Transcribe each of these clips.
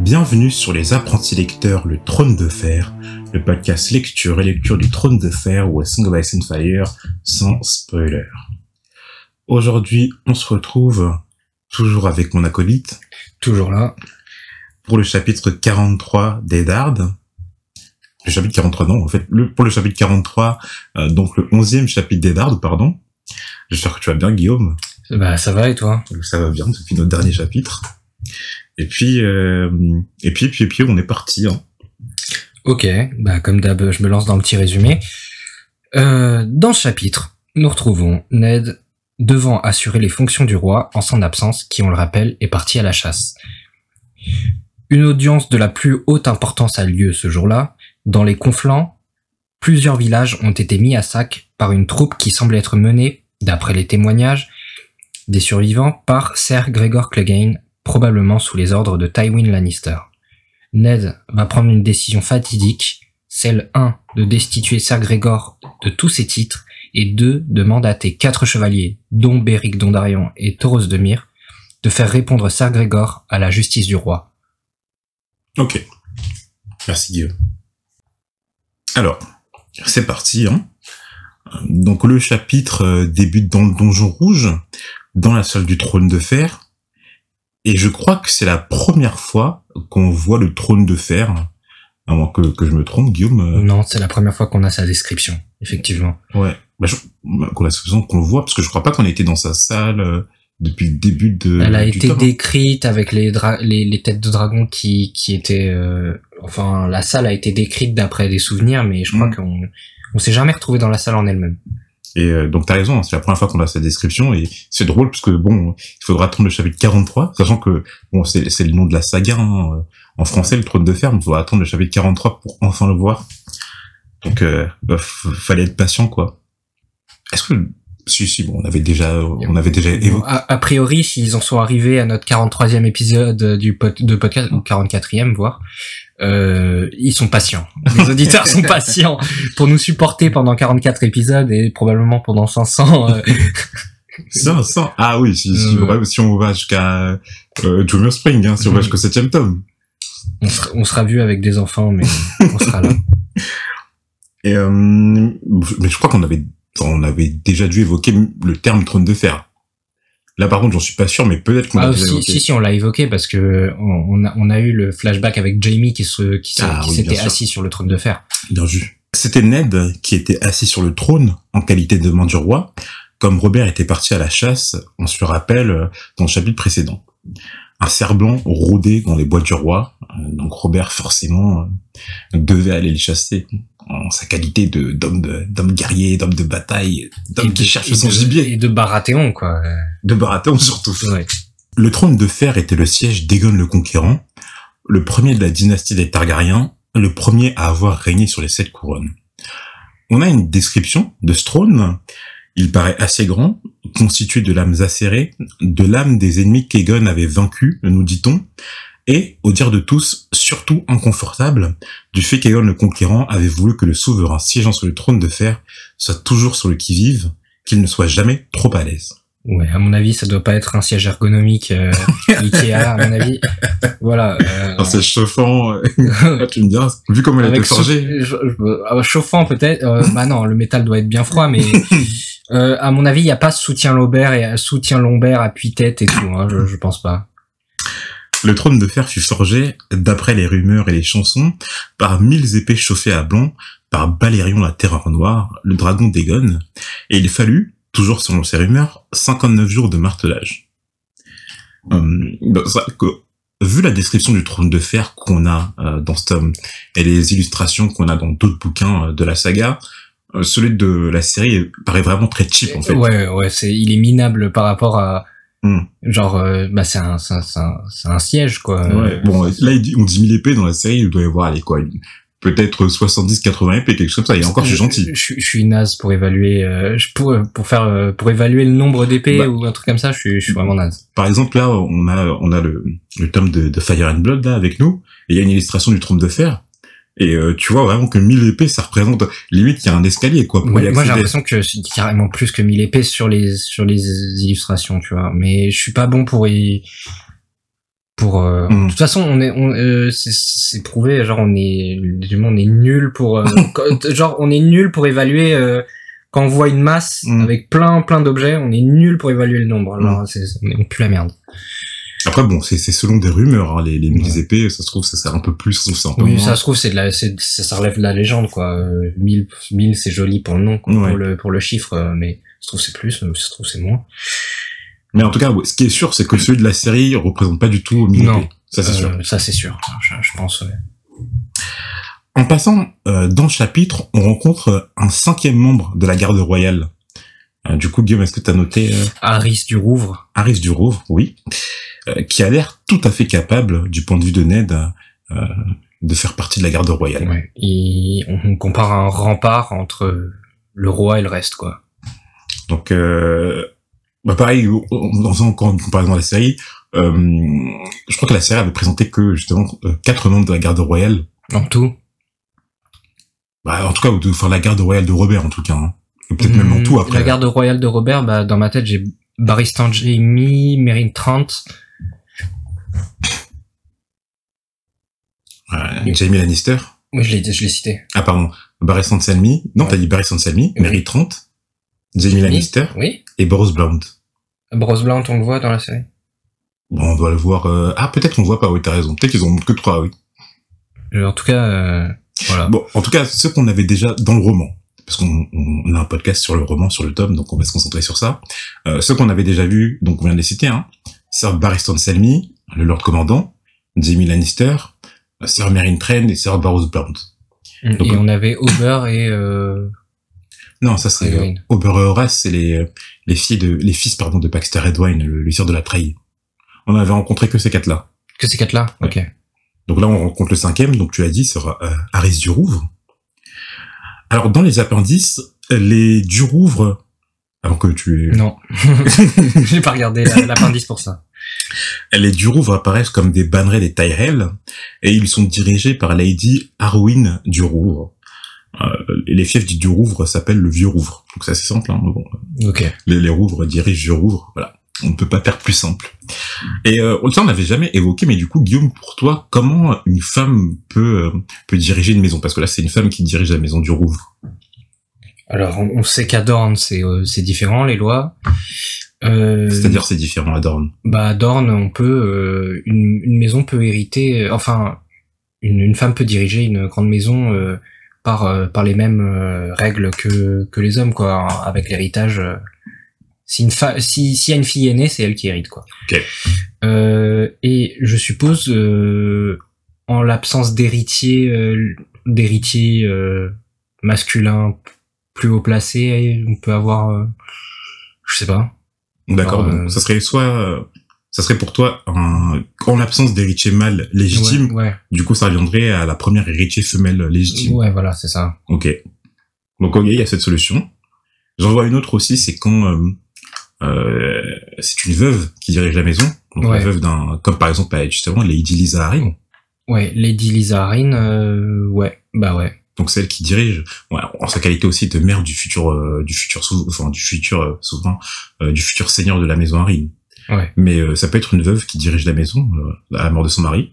Bienvenue sur les apprentis lecteurs Le Trône de Fer, le podcast lecture et lecture du Trône de Fer ou A Song of Ice and Fire sans spoiler. Aujourd'hui, on se retrouve toujours avec mon acolyte. Toujours là. Pour le chapitre 43 d'Edard. Le chapitre 43, non, en fait, le, pour le chapitre 43, euh, donc le 11e chapitre d'Edard, pardon. J'espère que tu vas bien, Guillaume. Bah, ça va et toi? Ça va bien depuis notre dernier chapitre. Et puis, euh, et puis, puis, on est parti. Hein. Ok, bah comme d'hab, je me lance dans le petit résumé. Euh, dans ce chapitre, nous retrouvons Ned devant assurer les fonctions du roi en son absence, qui, on le rappelle, est parti à la chasse. Une audience de la plus haute importance a lieu ce jour-là. Dans les conflans, plusieurs villages ont été mis à sac par une troupe qui semble être menée, d'après les témoignages des survivants, par Sir Gregor Clegane, probablement sous les ordres de Tywin Lannister. Ned va prendre une décision fatidique, celle 1 de destituer Ser Gregor de tous ses titres et 2 de mandater quatre chevaliers, dont Beric Dondarion et Toros de Myr, de faire répondre Ser Gregor à la justice du roi. Ok. Merci Guillaume. Alors, c'est parti. Hein. Donc le chapitre euh, débute dans le donjon rouge, dans la salle du trône de fer, et je crois que c'est la première fois qu'on voit le trône de fer. À moins que, que je me trompe, Guillaume. euh, Non, c'est la première fois qu'on a sa description, effectivement. Ouais. Bah, je, bah, qu'on a l'impression qu'on le voit, parce que je crois pas qu'on était dans sa salle euh, depuis le début de. Elle a été tome. décrite avec les, dra- les, les têtes de dragon qui, qui étaient... euh, enfin, la salle a été décrite d'après des souvenirs, mais je crois Mm. qu'on on s'est jamais retrouvé dans la salle en elle-même. Et euh, donc t'as raison, hein, c'est la première fois qu'on a sa description et c'est drôle parce que bon, il faudra attendre le chapitre 43, sachant que bon c'est c'est le nom de la saga hein, euh, en français, le trône de fer, mais il faudra attendre le chapitre 43 pour enfin le voir. Donc euh, bah, fallait être patient quoi. Est-ce que si si bon on avait déjà on avait déjà évoqué a, a priori, s'ils en sont arrivés à notre 43e épisode du pod, de podcast, ou 44e voire, euh, ils sont patients. Les auditeurs sont patients pour nous supporter pendant 44 épisodes et probablement pendant 500. euh, ça, ça ah oui si si, Euh. si on va jusqu'à euh, Junior Spring hein, si on va Mhm. jusqu'au septième tome. on, sera, on sera vu avec des enfants, mais on sera là. Et euh, mais je crois qu'on avait on avait déjà dû évoquer le terme trône de fer. Là par contre j'en suis pas sûr mais peut-être qu'on Ah, l'a si, évoqué. si, si, on l'a évoqué parce que on, on a, on a eu le flashback avec Jamie qui se, qui se- Ah oui, s'était assis sur le trône de fer. Bien vu. C'était Ned qui était assis sur le trône en qualité de main du roi, comme Robert était parti à la chasse, on se le rappelle euh, dans le chapitre précédent. Un cerf blanc rôdait dans les bois du roi, euh, donc Robert forcément euh, devait aller le chasser en sa qualité de d'homme de- d'homme guerrier, d'homme de bataille, d'homme qui cherche son gibier, Et de Baratheon, quoi. de baratheon surtout. Ouais. Le trône de fer était le siège d'Aegon le Conquérant, le premier de la dynastie des Targaryens, le premier à avoir régné sur les sept couronnes. On a une description de ce trône. Il paraît assez grand, constitué de lames acérées, de lames des ennemis qu'Aegon avait vaincus, nous dit-on, et, au dire de tous, surtout inconfortable, du fait qu'Aegon le Conquérant avait voulu que le souverain siégeant sur le trône de fer soit toujours sur le qui-vive, qu'il ne soit jamais trop à l'aise. Ouais, à mon avis, ça doit pas être un siège ergonomique euh, Ikea, à mon avis. Voilà. euh, Alors, c'est chauffant, euh, tu me diras, vu comment elle a été avec sou- forgée. je- euh, chauffant peut-être. euh, bah non, le métal doit être bien froid, mais euh, à mon avis, il y a pas soutien lombaire et soutien lombaire, appui tête et tout. Hein, je, je pense pas. Le trône de fer fut forgé, d'après les rumeurs et les chansons, par mille épées chauffées à blanc, par Balérion la Terreur Noire, le dragon d'Aegon, et il fallut, toujours selon ces rumeurs, 59 jours de martelage. Hum, bah, ça, que, vu la description du trône de fer qu'on a euh, dans ce tome, et les illustrations qu'on a dans d'autres bouquins euh, de la saga, euh, celui de la série paraît vraiment très cheap en fait. Ouais, ouais, c'est, il est minable par rapport à, Hmm. genre, euh, bah c'est un, c'est un, c'est un, un siège quoi. Ouais, bon, là, on dit 1000 épées dans la série, il doit y avoir, allez, quoi, une- peut-être 70, 80 épées, quelque chose comme ça, et encore, je suis gentil. Je, je- je suis naze pour évaluer, euh, je pour pour faire euh, pour évaluer le nombre d'épées Bah. ou un truc comme ça. Je suis, je suis vraiment naze. Par exemple, là, on a, on a le, le tome de, de Fire and Blood, là, avec nous, et il y a une illustration du trône de fer, et euh, tu vois vraiment que 1000 épées, ça représente, limite, il y a un escalier, quoi, pour Ouais, moi j'ai l'impression que c'est carrément plus que 1000 épées sur les sur les illustrations, tu vois. Mais je suis pas bon pour y pour. euh, Mm. De toute façon, on est, on, euh, c'est- prouvé. Genre, on est, on est nul pour. euh, genre, on est nul pour évaluer. euh, quand on voit une masse Mm. avec plein, plein d'objets, on est nul pour évaluer le nombre. Alors, c'est, on pue la merde. Après, bon, c'est c'est selon des rumeurs, hein, les, les mille épées, ça se trouve, ça sert un peu plus, ça se trouve, c'est un peu Oui, moins. ça se trouve, c'est de la, c'est, ça, ça relève de la légende, quoi. Euh, 1000, 1000, c'est joli pour le nom, quoi, Ouais. pour le, pour le chiffre, euh, mais ça se trouve, c'est plus, ça se trouve, c'est moins. Mais en tout cas, ce qui est sûr, c'est que celui de la série représente pas du tout mille Non. Ça, c'est sûr. Euh, Ça, c'est sûr. Je, je pense, ouais. En passant euh, dans le chapitre, on rencontre un cinquième membre de la garde royale. Euh, du coup, Guillaume, est-ce que tu as noté euh, Harris du Rouvre. Harris du Rouvre, oui, qui a l'air tout à fait capable, du point de vue de Ned, de faire partie de la garde royale. Ouais. Et on compare un rempart entre le roi et le reste, quoi. Donc, bah pareil, on- dans encore une comparaison à la série, euh, je crois que la série avait présenté que justement euh, quatre membres de la garde royale. En tout. Bah, en tout cas, ou de, enfin la garde royale de Robert, en tout cas. hein. Peut-être même en tout Hmm, après. La garde royale de Robert, bah, dans ma tête, j'ai Barristan Jamie, Meryn Trant. Euh, Jamie Lannister. Oui, je l'ai, je l'ai cité. Ah pardon, Barry Sansalmi. Non, t'as dit Barry Sansalmi, Oui. Mary Trent, Jamie Lannister Oui. et Boros Blount. Bros Blount, on le voit dans la série. Bon, on doit le voir. euh, Ah, peut-être on le voit pas. Oui, t'as raison. Peut-être qu'ils en montrent que trois. Oui. Euh, En tout cas, euh, voilà. Bon, en tout cas, ceux qu'on avait déjà dans le roman, parce qu'on on a un podcast sur le roman, sur le tome, donc on va se concentrer sur ça. Euh, ceux qu'on avait déjà vus, donc on vient de les citer, hein. Sir Barristan Selmy, le Lord Commandant, Jamie Lannister, euh, Sir Meryn Trent et Sir Boros Blount. donc- et on avait Auber et euh, Non, ça c'est euh, Horace, c'est les euh, les filles de les fils pardon de Baxter Redwine, le, le sire de la Treille. On avait rencontré que ces quatre-là. que ces quatre-là. Ouais. Ok. Donc là, on rencontre le cinquième, donc tu as dit, sera euh, Harris du Rouvre. Alors, dans les appendices, les du Rouvre, avant que tu... Non, j'ai pas regardé la- l'appendice pour ça. Les du Rouvre apparaissent comme des bannerets des Tyrell, et ils sont dirigés par Lady Arwyn du Rouvre. Euh, les fiefs du Rouvre s'appellent le Vieux Rouvre. Donc c'est assez simple, hein, mais bon, Ok. les, les Rouvres dirigent du Rouvre, voilà. On ne peut pas faire plus simple. Et euh, ça, on n'avait jamais évoqué, mais du coup, Guillaume, pour toi, comment une femme peut euh, peut diriger une maison? Parce que là, c'est une femme qui dirige la maison du Rouvre. Alors, on, on sait qu'à Dorne, c'est euh, c'est différent les lois. Euh, C'est-à-dire, c'est différent à Dorne. bah à Dorne, on peut une, une maison peut hériter, enfin une, une femme peut diriger une grande maison par euh, par les mêmes euh, règles que que les hommes quoi, hein, avec l'héritage. euh, si une fa si s'il y a une fille aînée, c'est elle qui hérite quoi. Ok. Euh, et je suppose euh, en l'absence d'héritier euh, d'héritier euh, masculin plus haut placé, on peut avoir euh, je sais pas. D'accord. Ça serait soit, euh, ça serait pour toi un, en l'absence d'héritier mâle légitime. Ouais, Du coup, ça reviendrait à la première héritier femelle légitime. ouais, voilà, c'est ça. Ok. Donc, ok, il y a cette solution. J'en vois une autre aussi, c'est quand euh, euh, c'est une veuve qui dirige la maison. Donc, Ouais. la veuve d'un, comme par exemple, bah, justement, Lady Lisa Arryn. Ouais, Lady Lisa Arryn, euh, ouais, bah ouais. Donc celle qui dirige, ouais, en sa qualité aussi de mère du futur, euh, du futur, enfin du futur euh, souverain, euh, du futur seigneur de la maison Arryn. Mais euh, ça peut être une veuve qui dirige la maison euh, à la mort de son mari.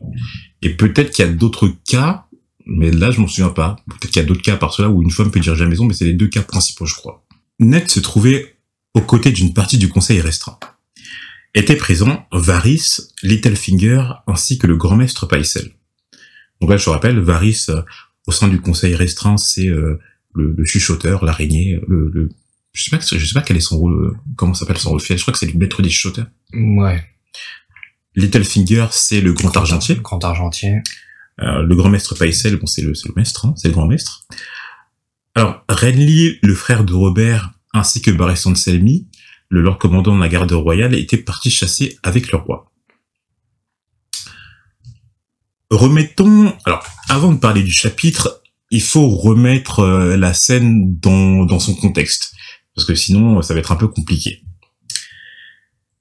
Et peut-être qu'il y a d'autres cas, mais là je m'en souviens pas. Peut-être qu'il y a d'autres cas à part cela où une femme peut diriger la maison, mais c'est les deux cas principaux, je crois. Ned se trouvait aux côtés d'une partie du conseil restreint. Étaient présents Varys, Littlefinger ainsi que le grand maître Paisel. Donc là, je te rappelle, Varys, euh, au sein du conseil restreint, c'est euh, le, le chuchoteur, l'araignée, le, le, je sais pas, je sais pas quel est son rôle, euh, comment s'appelle son rôle fiel. Je crois que c'est le maître des chuchoteurs. Ouais. Littlefinger, c'est le grand argentier. Grand argentier. Euh, le grand maître Paisel, bon, c'est le, c'est le maître, hein, c'est le grand maître. Alors, Renly, le frère de Robert, ainsi que Barristan Selmy, le lord commandant de la garde royale, étaient partis chasser avec le roi. Remettons, alors, avant de parler du chapitre, il faut remettre euh, la scène dans, dans son contexte, parce que sinon, ça va être un peu compliqué.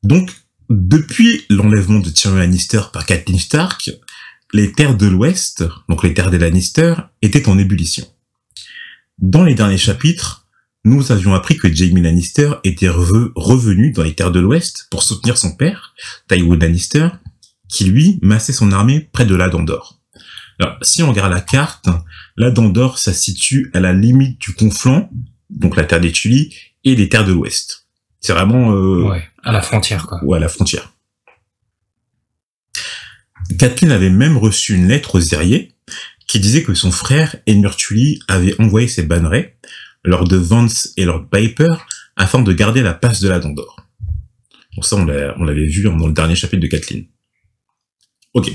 Donc, depuis l'enlèvement de Tyrion Lannister par Catelyn Stark, les terres de l'Ouest, donc les terres des Lannister, étaient en ébullition. Dans les derniers chapitres, nous avions appris que Jaime Lannister était reve- revenu dans les terres de l'Ouest pour soutenir son père, Tywin Lannister, qui lui massait son armée près de la d'Or. Alors, si on regarde la carte, la d'Or, ça se situe à la limite du conflant, donc la terre des Tulis, et les terres de l'Ouest. C'est vraiment... Euh, ouais, à la frontière, quoi. Ouais, à la frontière. Kathleen avait même reçu une lettre aux Zériers qui disait que son frère, Edmure Tully, avait envoyé ses bannerets, Lord de Vance et Lord Piper, afin de garder la passe de la Dandor. Bon, ça, on l'avait vu dans le dernier chapitre de Kathleen. Ok.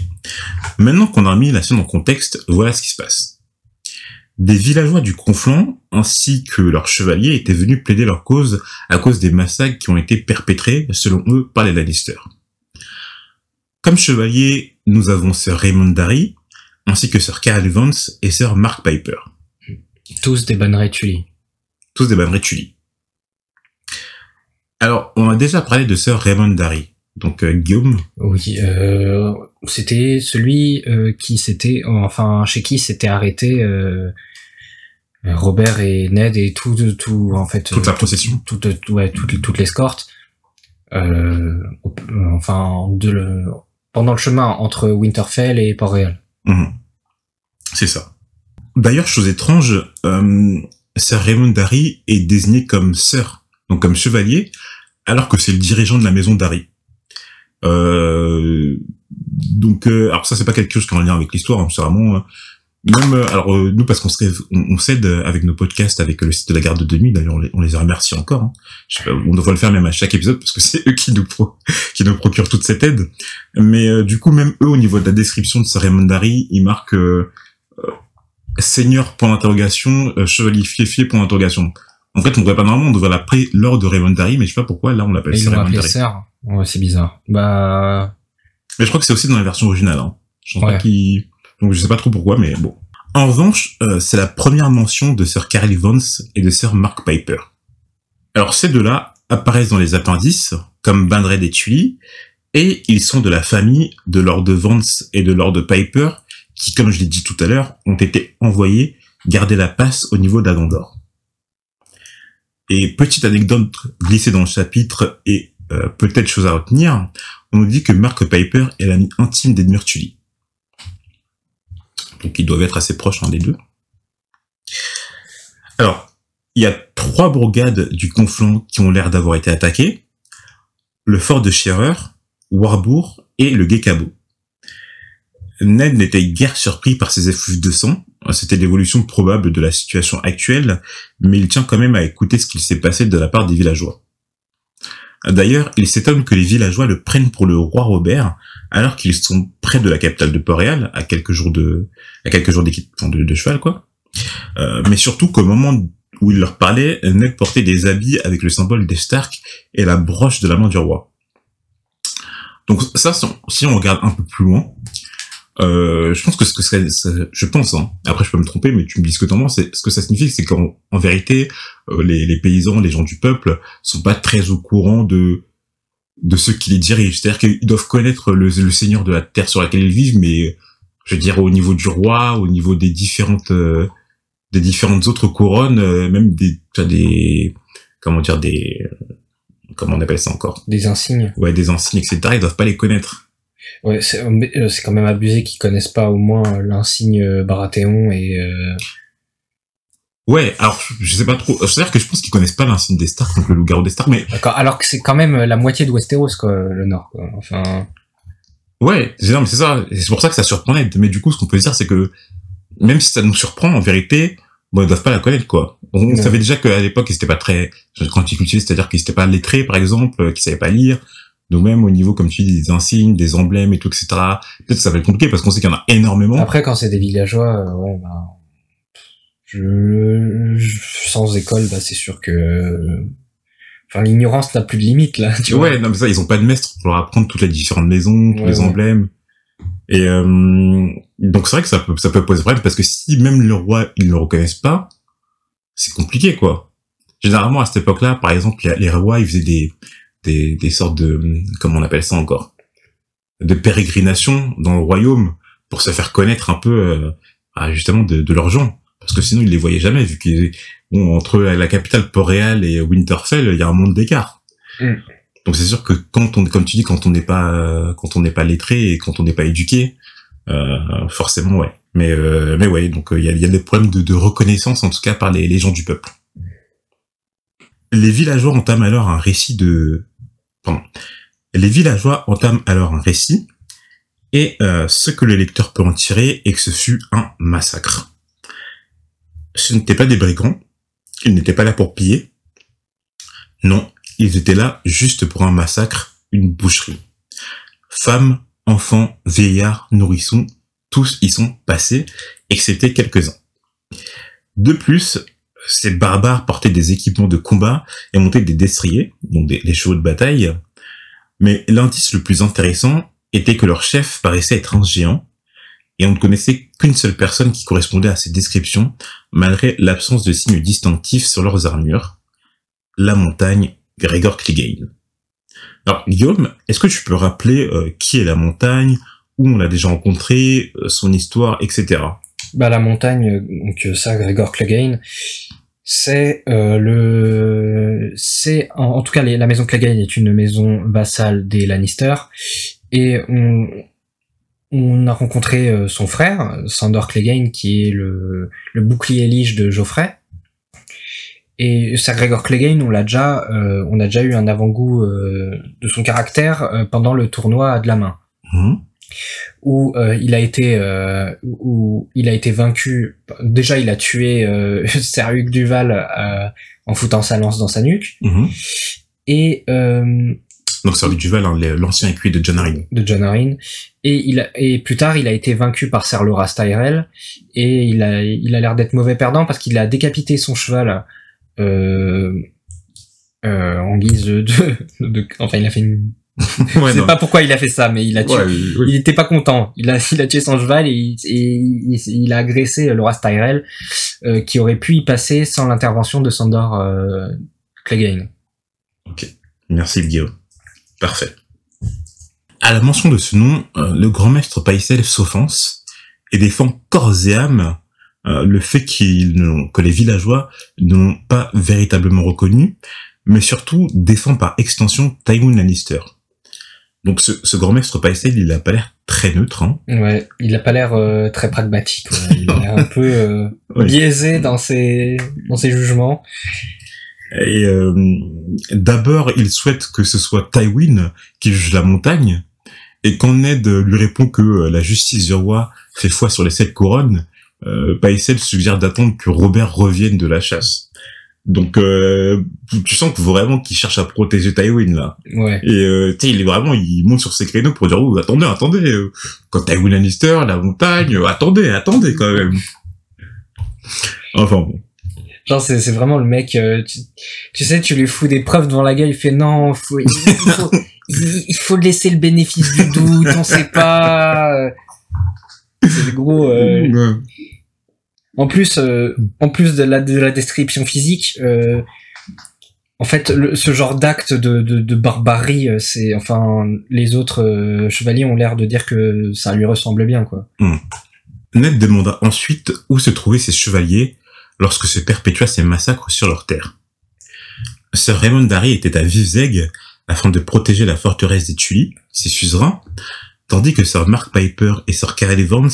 Maintenant qu'on a mis la scène en contexte, voilà ce qui se passe. Des villageois du Conflant, ainsi que leurs chevaliers, étaient venus plaider leur cause à cause des massacres qui ont été perpétrés, selon eux, par les Lannister. Comme chevaliers, nous avons Sir Raymond Darry, ainsi que Sir Carl Evans et Sir Mark Piper. Tous des banneret Tully. Tous des banneret Tully. Alors, on a déjà parlé de Sir Raymond Darry. Donc euh, Guillaume. Oui, euh, c'était celui euh, qui s'était, enfin chez qui s'était arrêté Robert et Ned et tout, tout en fait. Toute la procession. Toute, ouais, toute, toute l'escorte. enfin, de le, pendant le chemin entre Winterfell et Port-Réal. Mhm. C'est ça. D'ailleurs, chose étrange, Sir Raymond Darry est désigné comme sœur, donc comme chevalier, alors que c'est le dirigeant de la maison Darry. Euh, donc, euh, alors ça c'est pas quelque chose qui est en lien avec l'histoire, hein, c'est vraiment euh, même alors nous parce qu'on on, s'aide avec nos podcasts avec le site de la garde de nuit d'ailleurs on, les, remercie encore hein. Pas, on devrait le faire même à chaque épisode parce que c'est eux qui nous qui nous procurent toute cette aide. Mais du coup même eux au niveau de la description de ce Raymondari ils marquent seigneur point d'interrogation chevalier fier point d'interrogation en fait on devrait pas normalement on devrait l'appeler lors de Raymondari mais je sais pas pourquoi là on l'appelle Raymondari Ouais, c'est bizarre. Bah. Mais je crois que c'est aussi dans la version originale. Hein. Je Donc je sais pas trop pourquoi, mais bon. En revanche, euh, c'est la première mention de Sir Carl Vance et de Sir Mark Piper. Alors ces deux-là apparaissent dans les appendices, comme Bandred et Tully, et ils sont de la famille de Lord Vance et de Lord Piper, qui, comme je l'ai dit tout à l'heure, ont été envoyés garder la passe au niveau d'Agondor. Et petite anecdote glissée dans le chapitre et euh, peut-être chose à retenir, on nous dit que Mark Piper est l'ami intime d'Edmure Tully. Donc ils doivent être assez proches l'un des deux. Alors, il y a trois bourgades du conflant qui ont l'air d'avoir été attaquées. Le fort de Scherer, Warburg et le Gekabo. Ned n'était guère surpris par ces effluves de sang. C'était l'évolution probable de la situation actuelle, mais il tient quand même à écouter ce qu'il s'est passé de la part des villageois. D'ailleurs, il s'étonne que les villageois le prennent pour le roi Robert, alors qu'ils sont près de la capitale de Port-Réal, à quelques jours de, à quelques jours d'équipe, de, de, cheval, quoi. Euh, mais surtout qu'au moment où il leur parlait, Ned portait des habits avec le symbole des Stark et la broche de la main du roi. Donc ça, si on regarde un peu plus loin, euh, je pense que ce que serait, je pense, hein, après je peux me tromper, mais tu me dis ce que t'en penses, ce que ça signifie, c'est qu'en en vérité, euh, les, les, paysans, les gens du peuple, sont pas très au courant de de ceux qui les dirigent. C'est-à-dire qu'ils doivent connaître le, le, seigneur de la terre sur laquelle ils vivent, mais je veux dire au niveau du roi, au niveau des différentes euh, des différentes autres couronnes, euh, même des des comment dire des comment on appelle ça encore? Des insignes. Ouais, des insignes, etc. Ils doivent pas les connaître. Ouais, euh, c'est quand même abusé qu'ils connaissent pas au moins l'insigne euh, Baratheon et. Euh... Ouais, alors je sais pas trop. C'est-à-dire que je pense qu'ils connaissent pas l'insigne des Stark, donc le loup-garou des Stark, mais. Alors que c'est quand même la moitié de Westeros, quoi, le Nord. Quoi. Enfin. Ouais, c'est c'est ça. C'est pour ça que ça surprenait. Mais du coup, ce qu'on peut dire, c'est que même si ça nous surprend, en vérité, bon, ils doivent pas la connaître, quoi. On, savait déjà qu'à l'époque, ils étaient pas très quanticultivés, c'est-à-dire qu'ils étaient pas lettrés, par exemple, qu'ils savaient pas lire. Donc même au niveau, comme tu dis, des insignes, des emblèmes et tout, etc. Peut-être que ça va être compliqué parce qu'on sait qu'il y en a énormément. Après, quand c'est des villageois, euh, ouais, bah, je, sans école, bah, c'est sûr que, enfin, l'ignorance n'a plus de limite là. Tu ouais, non mais ça, ils ont pas de maître pour leur apprendre toutes les différentes maisons, tous les emblèmes. Et euh, donc c'est vrai que ça peut, ça peut poser problème parce que si même le roi ils ne le reconnaissent pas, c'est compliqué quoi. Généralement à cette époque-là, par exemple, les, les rois ils faisaient des des, des sortes de, comment on appelle ça encore, de pérégrination dans le royaume pour se faire connaître un peu euh, justement de, de leurs gens. Parce que sinon, ils les voyaient jamais, vu qu'ils bon, entre la capitale Port-Réal et Winterfell, il y a un monde d'écart. Mm. Donc c'est sûr que quand on, comme tu dis, quand on n'est pas, euh, quand on n'est pas lettré et quand on n'est pas éduqué, euh, forcément, ouais. Mais, euh, mais ouais, donc il y, a, y a des problèmes de, de, reconnaissance, en tout cas par les, les gens du peuple. Les villageois entament alors un récit de, Les villageois entament alors un récit et euh, ce que le lecteur peut en tirer est que ce fut un massacre. Ce n'étaient pas des brigands, ils n'étaient pas là pour piller. Non, ils étaient là juste pour un massacre, une boucherie. Femmes, enfants, vieillards, nourrissons, tous y sont passés, excepté quelques-uns. De plus, ces barbares portaient des équipements de combat et montaient des destriers, donc des, chevaux de bataille. Mais l'indice le plus intéressant était que leur chef paraissait être un géant, et on ne connaissait qu'une seule personne qui correspondait à ces descriptions, malgré l'absence de signes distinctifs sur leurs armures, la montagne Gregor Clegane. Alors Guillaume, est-ce que tu peux rappeler euh, qui est la montagne, où on l'a déjà rencontré, euh, son histoire, etc. Bah la montagne, donc ça, Gregor Clegane, c'est euh, le, c'est en, tout cas la maison Clegane est une maison vassale des Lannister et on, on a rencontré euh, son frère, Sandor Clegane, qui est le, le bouclier lige de Geoffrey. Et Sir Gregor Clegane, on l'a déjà, euh, on a déjà eu un avant-goût euh, de son caractère euh, pendant le tournoi de la main, Mmh. Où euh, il a été, euh, où il a été vaincu. Déjà, il a tué euh, Ser Hugues Duval euh, en foutant sa lance dans sa nuque. Mhm. Et euh, Donc c'est Duval, hein, l'ancien écuyer de John Arryn. de John Arryn. Et, il a- et plus tard, il a été vaincu par Ser Loras Tyrell. Et il a, il a l'air d'être mauvais perdant parce qu'il a décapité son cheval euh, euh, en guise de, de, de- Enfin, il a fait une... ouais, Je sais non. pas pourquoi il a fait ça, mais il a tué... Ouais, oui. Il était pas content. Il a, il a tué son cheval et il, et il, il a agressé Loras Tyrell, euh, qui aurait pu y passer sans l'intervention de Sandor euh, Clegane. Merci Guillaume. Parfait. À la mention de ce nom, euh, le grand maître Paisel s'offense et défend corps et âme euh, le fait qu'ils n'ont- que les villageois ne l'ont pas véritablement reconnu, mais surtout défend par extension Tywin Lannister. Donc ce, ce grand maître Paisel, il a pas l'air très neutre. Hein. Ouais, il a pas l'air euh, très pragmatique. ouais. Il a l'air un peu euh, biaisé dans ses dans ses jugements. Et euh, d'abord, il souhaite que ce soit Tywin qui juge la montagne, et quand Ned lui répond que euh, la justice du roi fait foi sur les sept couronnes, euh, Paisel suggère d'attendre que Robert revienne de la chasse. Donc, euh, tu sens que vraiment qu'il cherche à protéger Tywin là. Ouais. Et euh, tu sais, il est vraiment, il monte sur ses créneaux pour dire, oh, attendez, attendez, euh, quand Tywin Lannister, la montagne, euh, attendez, attendez quand même. Enfin bon. Genre c'est c'est vraiment le mec. euh, tu, tu sais, tu lui fous des preuves devant la gueule. Il fait non, faut, il, faut il, il faut laisser le bénéfice du doute. On sait pas. C'est le gros. euh, Ouais. En plus, euh, en plus de la, de la description physique, euh, en fait, ce genre d'acte de, barbarie, euh, c'est, enfin, les autres chevaliers ont l'air de dire que ça lui ressemble bien, quoi. Ned demanda ensuite où se trouvaient ces chevaliers lorsque se perpétua ces massacres sur leur terre. Sir Raymond Darry était à Vivzeg afin de protéger la forteresse des Tully, ses suzerains, tandis que Sir Mark Piper et Sir Carel Evans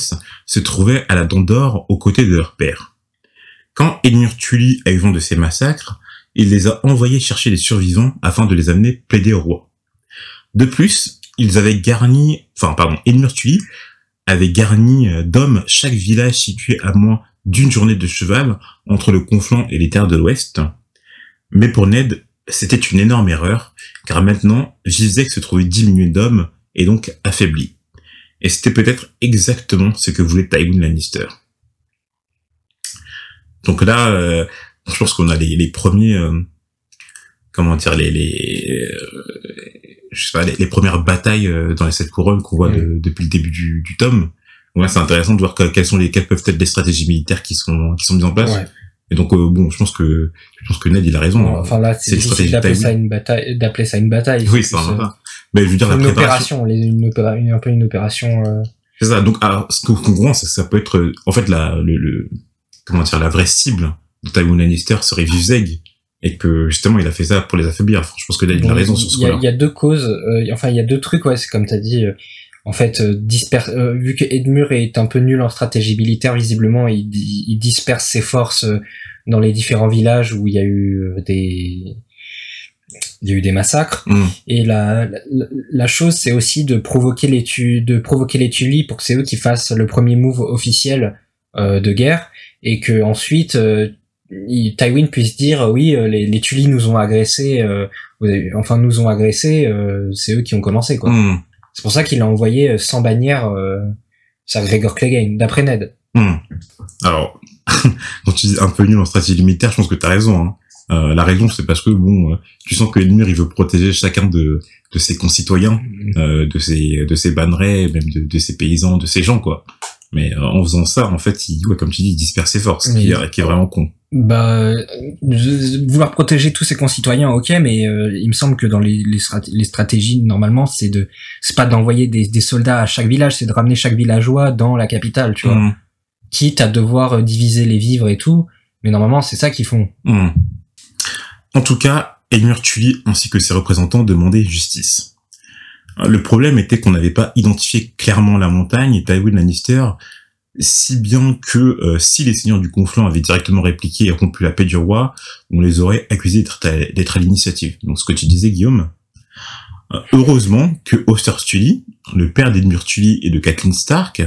se trouvaient à la Dent d'Or aux côtés de leur père. Quand Edmure Tully a eu vent de ces massacres, il les a envoyés chercher les survivants afin de les amener plaider au roi. De plus, ils avaient garni, enfin pardon, Edmure Tully avait garni euh, d'hommes chaque village situé à moins d'une journée de cheval entre le conflant et les terres de l'Ouest. Mais pour Ned, c'était une énorme erreur, car maintenant, Gizek se trouvait diminué d'hommes et donc affaibli. Et c'était peut-être exactement ce que voulait Tywin Lannister. Donc là, euh, je pense qu'on a les, les premiers, euh, comment dire, les, les, euh, je sais pas, les, les premières batailles euh, dans les sept couronnes qu'on voit de- depuis le début du, du tome. Donc là, c'est intéressant de voir que- quelles sont les, quelles peuvent être les stratégies militaires qui sont, qui sont mises en place. Ouais. Et donc, euh, bon, je pense que, je pense que Ned, il a raison. Enfin là, c'est c'est une stratégie difficile d'appeler ça une bataille, d'appeler ça une bataille. oui, c'est ça plus, en va. Mais je veux dire, la une préparation. opération, les- une opéra- une- un peu une opération. euh, C'est ça. Donc, alors, ce qu'on comprend, c'est que ça peut être, euh, en fait, la, le, le, comment dire, la vraie cible de Tywin Lannister serait Vivzeg. et que justement il a fait ça pour les affaiblir. Enfin, je pense que Ned il a raison sur ce Il y a- coup-là. il y, a deux causes, euh, enfin il y a deux trucs, ouais, c'est comme t'as dit. euh, en fait, euh, disper- euh, vu que Edmure est un peu nul en stratégie militaire, visiblement, il, di- il disperse ses forces dans les différents villages où il y a eu des, il y a eu des massacres. Hmm. Et la, la, la chose, c'est aussi de provoquer les tu, de provoquer les Tully pour que c'est eux qui fassent le premier move officiel euh, de guerre et que ensuite euh, il- Tywin puisse dire oui, euh, les, les Tully nous ont agressés, euh, avez- enfin nous ont agressés, euh, c'est eux qui ont commencé quoi. Hmm. C'est pour ça qu'il a envoyé euh, sans bannière euh, Sir Gregor Clegane, d'après Ned. Hmm. Alors, quand tu dis un peu nul en stratégie militaire, je pense que tu as raison. Hein. Euh, la raison, c'est parce que bon, euh, tu sens que Edmure, il veut protéger chacun de, de ses concitoyens, euh, de ses de ses bannerets, même de, de ses paysans, de ses gens, quoi. Mais euh, en faisant ça, en fait, il, ouais, comme tu dis, il disperse ses forces, qui, est- qui est vraiment con. Bah, euh, vouloir protéger tous ses concitoyens, ok, mais euh, il me semble que dans les, les, strat- les stratégies, normalement, c'est de, c'est pas d'envoyer des, des soldats à chaque village, c'est de ramener chaque villageois dans la capitale, tu vois. Hmm. Quitte à devoir diviser les vivres et tout, mais normalement, c'est ça qu'ils font. Hmm. En tout cas, Edmure Tully ainsi que ses représentants demandaient justice. Le problème était qu'on n'avait pas identifié clairement la montagne et Tywin Lannister, si bien que euh, si les seigneurs du conflant avaient directement répliqué et rompu la paix du roi, on les aurait accusés d'être à, l'initiative. Donc ce que tu disais, Guillaume. Euh, Heureusement que Oster Tully, le père d'Edmure Tully et de Catelyn Stark,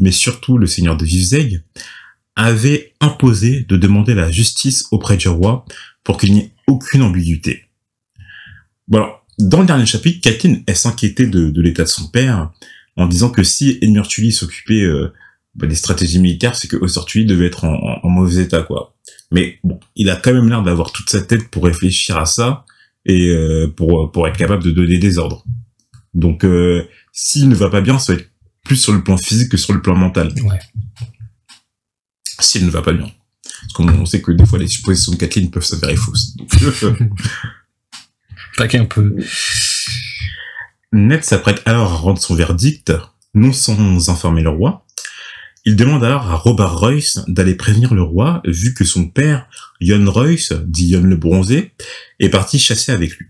mais surtout le seigneur de Vivzeg, avait imposé de demander la justice auprès du roi pour qu'il n'y ait aucune ambiguïté. Bon alors, dans le dernier chapitre, Catelyn, elle s'inquiétait de, de l'état de son père, en disant que si Edmure Tully s'occupait euh, bah, des stratégies militaires, c'est que Oster Tully devait être en, en- en mauvais état, quoi. Mais bon, il a quand même l'air d'avoir toute sa tête pour réfléchir à ça, et euh, pour, pour être capable de donner des ordres. Donc, euh, s'il ne va pas bien, ça va être plus sur le plan physique que sur le plan mental. Ouais. S'il ne va pas bien. Parce qu'on on sait que des fois, les suppositions de Kathleen peuvent s'avérer fausses. Donc, Pas qu'un peu. Ned s'apprête alors à rendre son verdict, non sans informer le roi. Il demande alors à Robert Royce d'aller prévenir le roi, vu que son père, Jon Royce, dit Jon le Bronzé, est parti chasser avec lui.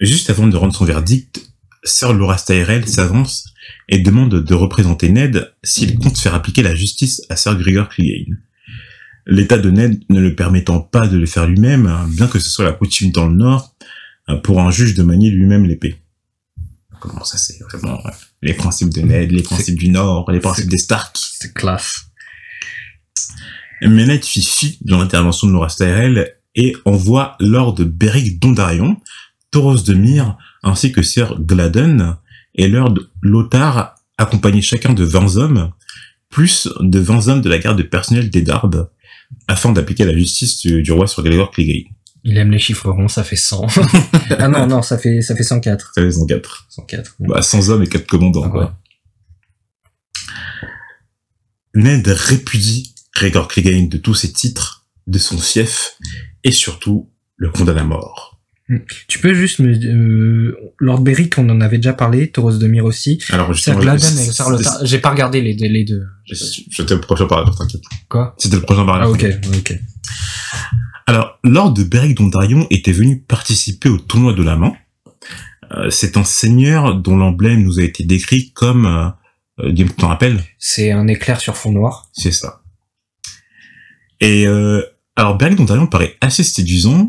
Juste avant de rendre son verdict, Sir Loras Tyrell s'avance et demande de représenter Ned s'il compte faire appliquer la justice à Sir Gregor Clegane. L'état de Ned ne le permettant pas de le faire lui-même, hein, bien que ce soit la coutume dans le Nord, euh, pour un juge de manier lui-même l'épée. Comment ça, c'est vraiment euh, les principes de Ned, les principes du Nord, les principes des Stark. C'est classe. Mais Ned fit fi de l'intervention de Loras Tyrell et envoie Lord Beric Dondarrion, Tauros de Myre, ainsi que Sir Gladden et Lord Lothar, accompagnés chacun de 20 hommes, plus de 20 hommes de la garde personnelle d'Eddard, afin d'appliquer la justice du, du roi sur Gregor Clegane. Il aime les chiffres ronds, ça fait 100. ah non, non, ça fait, ça fait 104. Ça fait 4. 104. Bah, 100 hommes et 4 commandants, Ah quoi. ouais. Ned répudie Gregor Clegane de tous ses titres, de son fief, et surtout le condamne à mort. Tu peux juste me, euh, Lord Beric, on en avait déjà parlé, Tauros de Myre aussi. Alors, justement, et. J'ai pas regardé les deux, les deux. C'était le prochain paragraphe, t'inquiète. Quoi? C'était le prochain paragraphe. Ah, ok, ok. Alors, Lord Beric Dondarrion était venu participer au tournoi de la main. Euh, c'est un seigneur dont l'emblème nous a été décrit comme, euh, euh, tu t'en rappelles? C'est un éclair sur fond noir. C'est ça. Et euh, alors Beric Dondarrion paraît assez séduisant,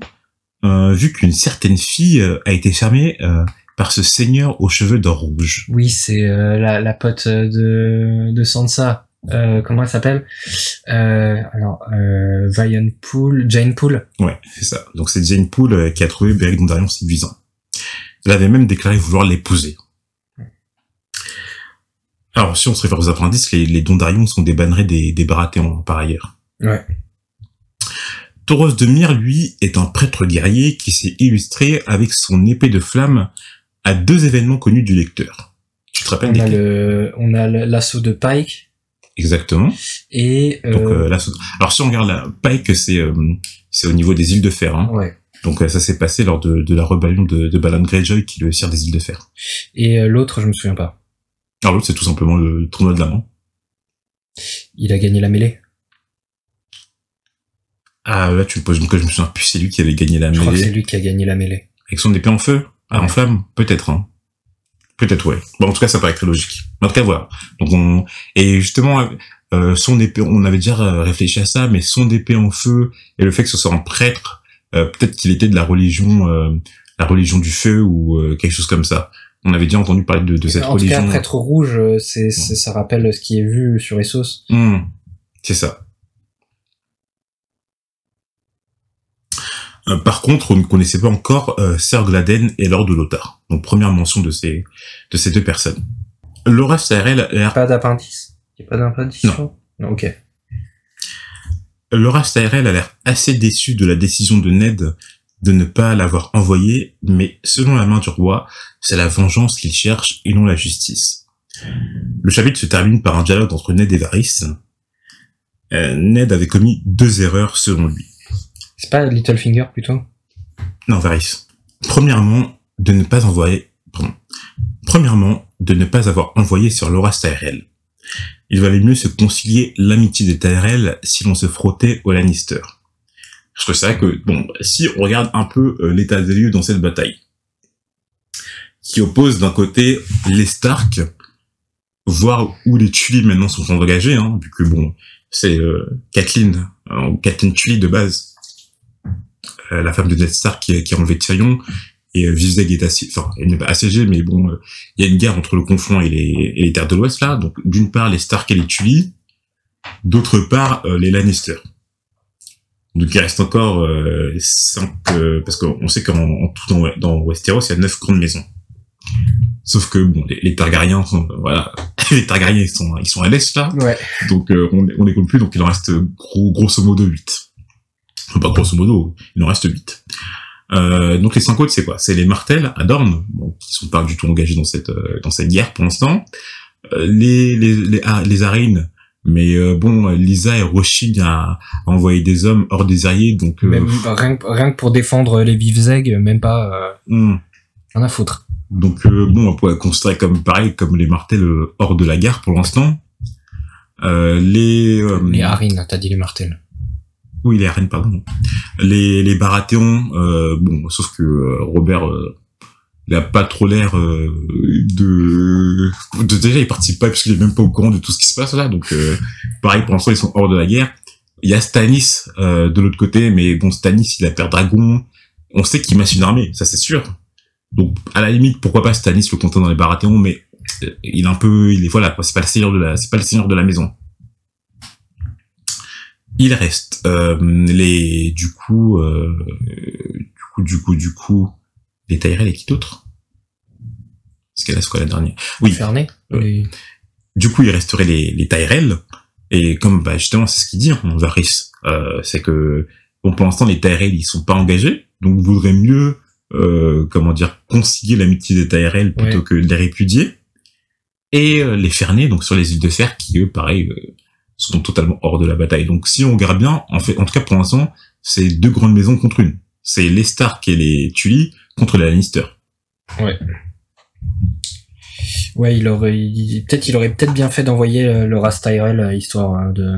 euh, vu qu'une certaine fille euh, a été fermée euh, par ce seigneur aux cheveux d'or rouge. Oui, c'est euh, la, la pote de, de Sansa. Euh, comment elle s'appelle? Euh, Alors, euh, Vian Poole, Jane Poole. Ouais, c'est ça. Donc c'est Jane Poole euh, qui a trouvé Beric Dondarrion séduisant. Elle avait même déclaré vouloir l'épouser. Alors si on se réfère aux appendices, les, les Dondarrion sont des bannerets des, des Baratheons par ailleurs. Ouais. Tauros de Myre, lui, est un prêtre guerrier qui s'est illustré avec son épée de flamme à deux événements connus du lecteur. Tu te rappelles On a desquels le, on a l'assaut de Pike Exactement. et euh, Donc, euh, là, alors si on regarde la Pike, c'est euh, c'est au niveau des îles de fer. Hein. ouais. Donc euh, ça s'est passé lors de, de la rébellion de, de Balon Greyjoy, qui le sire des îles de fer. Et euh, l'autre, je me souviens pas. Alors l'autre, c'est tout simplement le tournoi de la main. Il a gagné la mêlée. Ah, là, tu me poses une question, je me souviens plus, c'est lui qui avait gagné la Je crois que c'est mêlée. lui qui a gagné la mêlée. Avec son épée en feu? Ah, en Ouais. flamme? Peut-être, hein. Peut-être, ouais. Bon, en tout cas, ça paraît très logique. En tout cas, voilà. Donc, on, et justement, euh, son épée, on avait déjà euh, réfléchi à ça, mais son épée en feu et le fait que ce soit un prêtre, euh, peut-être qu'il était de la religion, euh, la religion du feu ou euh, quelque chose comme ça. On avait déjà entendu parler de, de cette en tout religion. cas, prêtre rouge, euh, c'est, c'est- ça rappelle ce qui est vu sur Essos. Hmm, c'est ça. Euh, par contre, on ne connaissait pas encore euh, Sir Gladen et Lord de Lothar. Donc première mention de ces de ces deux personnes. Laura Tyrell a l'air Pas d'appendice? Il a pas d'appendice? Non. non. Ok. Laura Tyrell a l'air assez déçue de la décision de Ned de ne pas l'avoir envoyé, mais selon la main du roi, c'est la vengeance qu'il cherche et non la justice. Le chapitre se termine par un dialogue entre Ned et Varys. Euh, Ned avait commis deux erreurs selon lui. C'est pas Littlefinger plutôt Non, Varys. Premièrement, de ne pas envoyer, pardon. Premièrement, de ne pas avoir envoyé sur Loras Tyrell. Il valait mieux se concilier l'amitié des Tyrell si l'on se frottait aux Lannister. Je trouve ça que, bon, si on regarde un peu euh, l'état des lieux dans cette bataille, qui oppose d'un côté les Stark, voir où les Tully maintenant sont engagés, hein, vu que bon, c'est euh, Kathleen, euh, Kathleen Tully de base, la femme de Ned Stark qui, qui a enlevé Tyrion. Et euh, Vizeg est assiégé, enfin elle n'est pas assiégée mais bon euh, il y a une guerre entre le conflant et les, et les terres de l'Ouest là. Donc d'une part les Stark et les Tully. D'autre part euh, les Lannister. Donc il reste encore euh, cinq euh, parce qu'on sait qu'en en tout dans, dans Westeros il y a neuf grandes maisons. Sauf que bon les, les Targaryens sont euh, voilà. Les Targaryens ils sont ils sont à l'est là. Ouais. donc euh, on, on les compte plus, donc il en reste gros, grosso modo 8. Pas grosso modo, il en reste 8. Euh, donc les cinq autres, c'est quoi? C'est les Martels à Dorne, bon, qui sont pas du tout engagés dans cette euh, dans cette guerre pour l'instant. Euh, les les les, ah, les Arryn, mais euh, bon, Lisa et Roshing a, a envoyé des hommes hors des Arriers, donc euh, Même, rien, que- rien que pour défendre les Vivzeg, même pas. Euh, hmm. rien à foutre. Donc euh, bon, on pourrait considérer comme pareil comme les Martels hors de la guerre pour l'instant. Euh, les euh, Les Harin, t'as dit les Martels. Oui, les arènes, pardon. Les, les Baratheons, euh, bon, sauf que euh, Robert, euh, il a pas trop l'air euh, de, de... Déjà, il participe pas parce qu'il est même pas au courant de tout ce qui se passe là, donc euh, pareil, pour l'instant, ils sont hors de la guerre. Il y a Stannis euh, de l'autre côté, mais bon, Stannis, il a peur dragon. On sait qu'il masse une armée, ça c'est sûr. Donc, à la limite, pourquoi pas Stannis le compter dans les Baratheons, mais il est un peu... Il est, voilà, c'est pas le seigneur de la... C'est pas le seigneur de la maison. Il reste euh, les du coup euh, du coup du coup du coup les Tyrell et qui d'autre? Parce qu'elle a quoi la dernière Oui. Fernet Euh, Les- Du coup, il resterait les, les Tyrell. Et comme bah, justement, c'est ce qu'il dit, hein, Varys, euh, c'est que bon, pour l'instant, les Tyrell, ils sont pas engagés, donc vaudrait mieux, euh, comment dire, concilier l'amitié des Tyrell plutôt Ouais. que de les répudier. Et euh, les Ferney, donc sur les îles de Fer, qui eux, pareil, euh, sont totalement hors de la bataille. Donc si on regarde bien, en fait, en tout cas pour l'instant, c'est deux grandes maisons contre une. C'est les Stark et les Tully contre les Lannister. Ouais, il aurait, il- peut-être, il aurait peut-être bien fait d'envoyer euh, le Ras Tyrell, euh, histoire euh, de.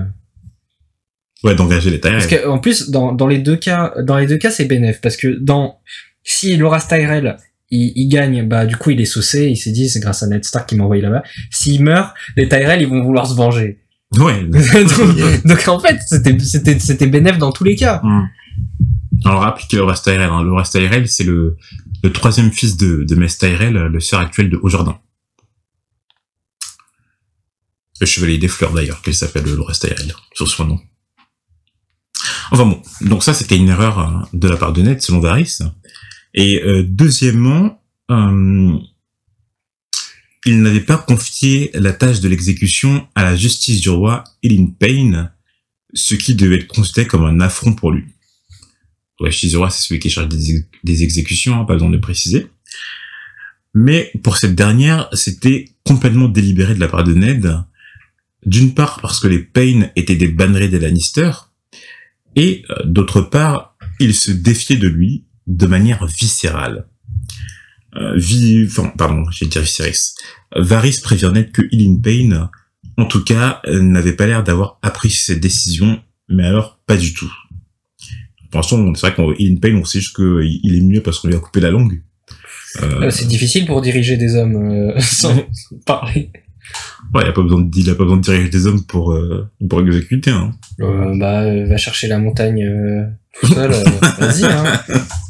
Ouais, d'engager les Tyrell. Parce que en plus, dans, dans les deux cas, dans les deux cas, c'est bénéf parce que dans si le Ras Tyrell il, il gagne, bah du coup il est saucé, il s'est dit c'est grâce à Ned Stark qui m'a envoyé là-bas. S'il meurt, les Tyrell ils vont vouloir se venger. Ouais. donc, donc, en fait, c'était c'était c'était bénéf dans tous les cas. Hmm. Alors appliquer le reste Tyrell. Hein. Tyrell, c'est le, le troisième fils de, de Mess Tyrell, le sœur actuel de Haut-Jardin. Le chevalier des fleurs d'ailleurs, qu'il s'appelle le reste Tyrell, sur son nom. Enfin bon, donc ça c'était une erreur euh, de la part de Ned selon Varys. Et euh, deuxièmement, euh, il n'avait pas confié la tâche de l'exécution à la justice du roi Eileen Payne, ce qui devait être considéré comme un affront pour lui. Ouais, Shizura, c'est celui qui charge des, des exécutions, hein, pas besoin de préciser. Mais pour cette dernière, c'était complètement délibéré de la part de Ned. D'une part parce que les Payne étaient des bannerets des Lannister, et euh, d'autre part, il se défiait de lui de manière viscérale. Euh, vi- enfin, pardon, j'ai dit Viserys. Varys prévient que Eileen Payne, en tout cas, euh, n'avait pas l'air d'avoir appris cette décision, mais alors pas du tout. pour l'instant, c'est vrai qu'en In Pain, on sait juste qu'il est mieux parce qu'on lui a coupé la langue. Euh, c'est difficile pour diriger des hommes euh, sans parler. Ouais, il a pas besoin de, il a pas besoin de diriger des hommes pour, euh, pour exécuter, hein. Euh, bah, va chercher la montagne euh, tout seul. Vas-y. Hein.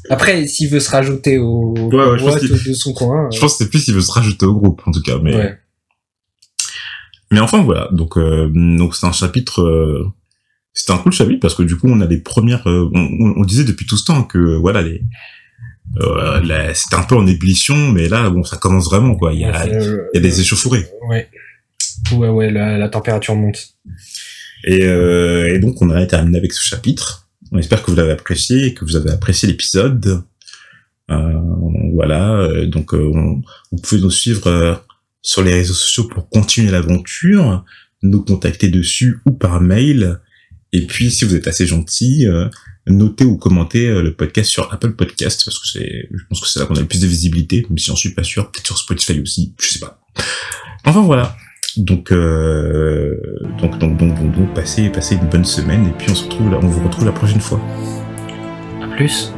Après, s'il veut se rajouter au Ouais, ouais, je pense de son coin. Je pense que c'est plus s'il veut se rajouter au groupe, en tout cas, mais, euh, ouais. mais enfin, voilà. Donc, euh, donc c'est un chapitre, euh, c'est un cool chapitre parce que du coup, on a les premières, euh, on, on- on disait depuis tout ce temps que, voilà, les, euh, c'était un peu en ébullition, mais là, bon, ça commence vraiment, quoi. Il y a, Euh, il y a des échauffourées. Ouais. Ouais, ouais, la, la température monte. Et, euh, et donc, on a terminé avec ce chapitre. On espère que vous l'avez apprécié et que vous avez apprécié l'épisode. Euh, voilà. euh, Donc, euh, on- vous pouvez nous suivre euh, sur les réseaux sociaux pour continuer l'aventure, nous contacter dessus ou par mail. Et puis, si vous êtes assez gentil, notez ou commentez le podcast sur Apple Podcast parce que c'est, je pense que c'est là qu'on a le plus de visibilité, même si j'en suis pas sûr. Peut-être sur Spotify aussi, je sais pas. Enfin voilà. Donc, euh, donc, donc, donc, donc, donc, passez, passez une bonne semaine et puis on se retrouve on vous retrouve la prochaine fois. À plus.